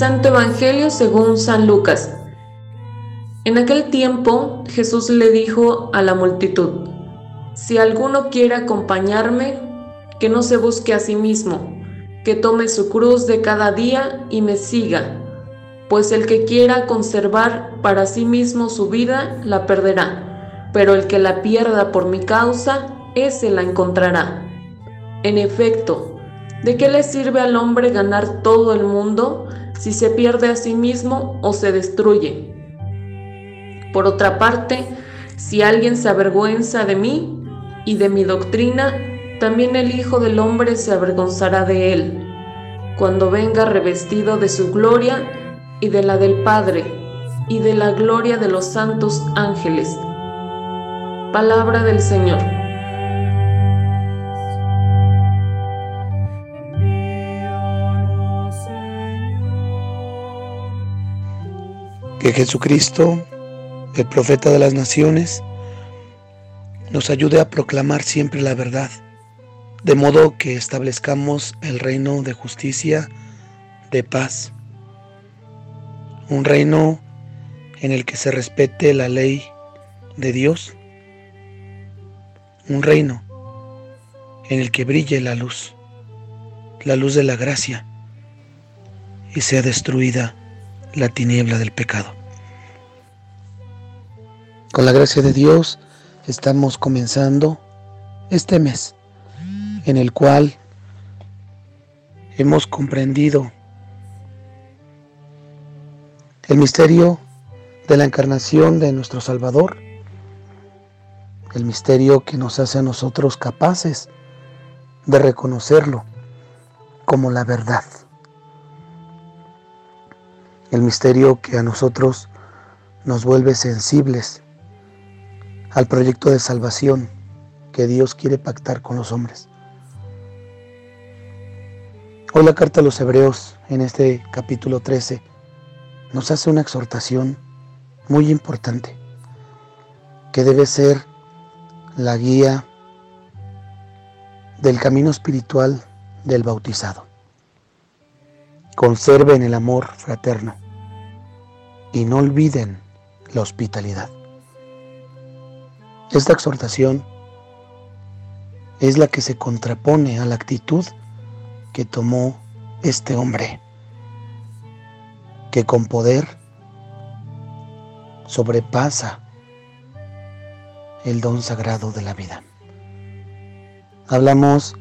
Santo Evangelio según San Lucas. En aquel tiempo Jesús le dijo a la multitud, Si alguno quiere acompañarme, que no se busque a sí mismo, que tome su cruz de cada día y me siga, pues el que quiera conservar para sí mismo su vida, la perderá, pero el que la pierda por mi causa, ese la encontrará. En efecto, ¿de qué le sirve al hombre ganar todo el mundo si se pierde a sí mismo o se destruye? Por otra parte, si alguien se avergüenza de mí y de mi doctrina, también el Hijo del Hombre se avergonzará de él, cuando venga revestido de su gloria y de la del Padre y de la gloria de los santos ángeles. Palabra del Señor. Que Jesucristo el profeta de las naciones, nos ayude a proclamar siempre la verdad, de modo que establezcamos el reino de justicia, de paz, un reino en el que se respete la ley de Dios, un reino en el que brille la luz, la luz de la gracia, y sea destruida la tiniebla del pecado. Con la gracia de Dios estamos comenzando este mes en el cual hemos comprendido el misterio de la encarnación de nuestro Salvador, el misterio que nos hace a nosotros capaces de reconocerlo como la verdad, el misterio que a nosotros nos vuelve sensibles al proyecto de salvación que Dios quiere pactar con los hombres. Hoy la carta a los Hebreos, en este capítulo 13, nos hace una exhortación muy importante, que debe ser la guía del camino espiritual del bautizado. Conserven el amor fraterno y no olviden la hospitalidad. Esta exhortación es la que se contrapone a la actitud que tomó este hombre, que con poder sobrepasa el don sagrado de la vida. Hablamos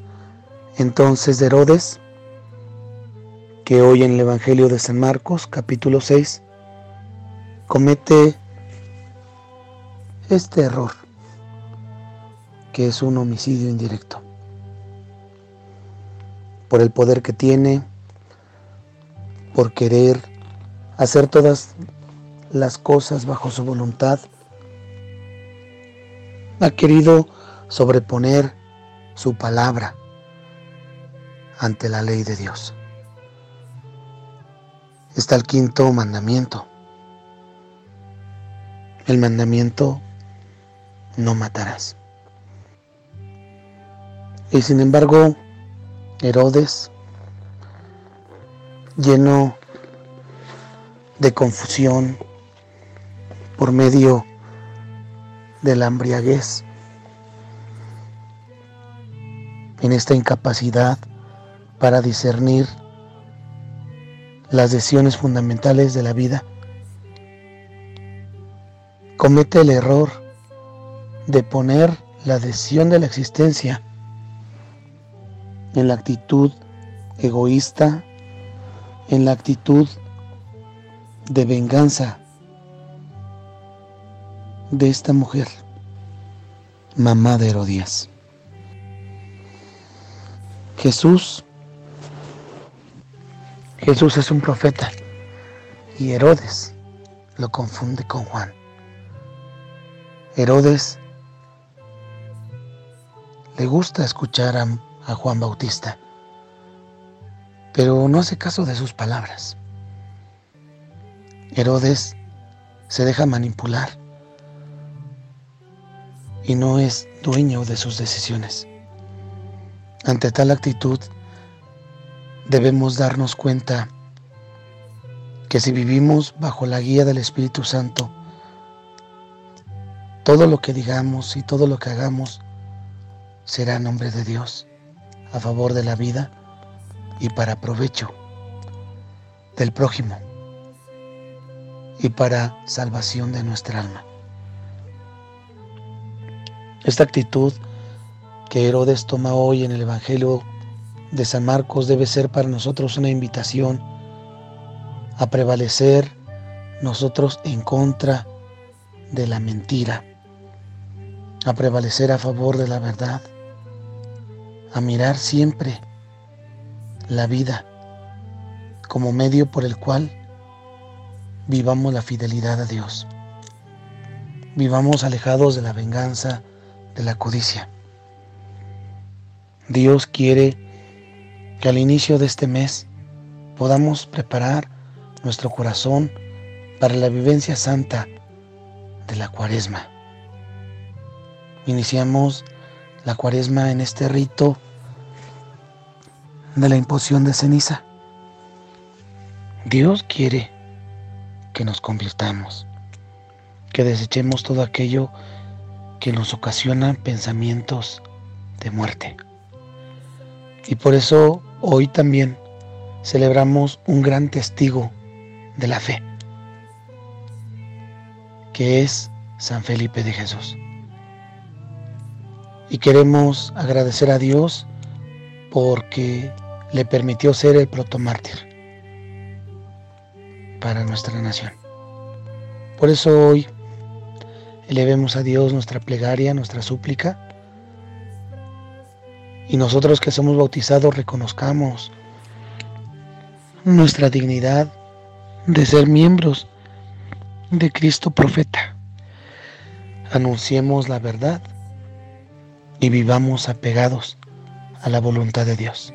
entonces de Herodes, que hoy en el Evangelio de San Marcos, capítulo 6, comete este error que es un homicidio indirecto. Por el poder que tiene, por querer hacer todas las cosas bajo su voluntad, ha querido sobreponer su palabra ante la ley de Dios. Está el quinto mandamiento. El mandamiento no matarás. Y sin embargo, Herodes, lleno de confusión por medio de la embriaguez, en esta incapacidad para discernir las decisiones fundamentales de la vida, comete el error de poner la decisión de la existencia en la actitud egoísta, en la actitud de venganza de esta mujer, mamá de Herodías. Jesús, Jesús es un profeta y Herodes lo confunde con Juan. Herodes le gusta escuchar a Juan Bautista, pero no hace caso de sus palabras. Herodes se deja manipular y no es dueño de sus decisiones. Ante tal actitud debemos darnos cuenta que si vivimos bajo la guía del Espíritu Santo, todo lo que digamos y todo lo que hagamos será en nombre de Dios, a favor de la vida y para provecho del prójimo y para salvación de nuestra alma. Esta actitud que Herodes toma hoy en el Evangelio de San Marcos debe ser para nosotros una invitación a prevalecer nosotros en contra de la mentira, a prevalecer a favor de la verdad, a mirar siempre la vida como medio por el cual vivamos la fidelidad a Dios. Vivamos alejados de la venganza, de la codicia. Dios quiere que al inicio de este mes podamos preparar nuestro corazón para la vivencia santa de la cuaresma. Iniciamos la cuaresma en este rito de la imposición de ceniza. Dios quiere que nos convirtamos, que desechemos todo aquello que nos ocasiona pensamientos de muerte. Y por eso hoy también celebramos un gran testigo de la fe, que es San Felipe de Jesús. Y queremos agradecer a Dios porque le permitió ser el protomártir para nuestra nación. Por eso hoy elevemos a Dios nuestra plegaria, nuestra súplica, y nosotros que somos bautizados reconozcamos nuestra dignidad de ser miembros de Cristo profeta. Anunciemos la verdad y vivamos apegados a la voluntad de Dios.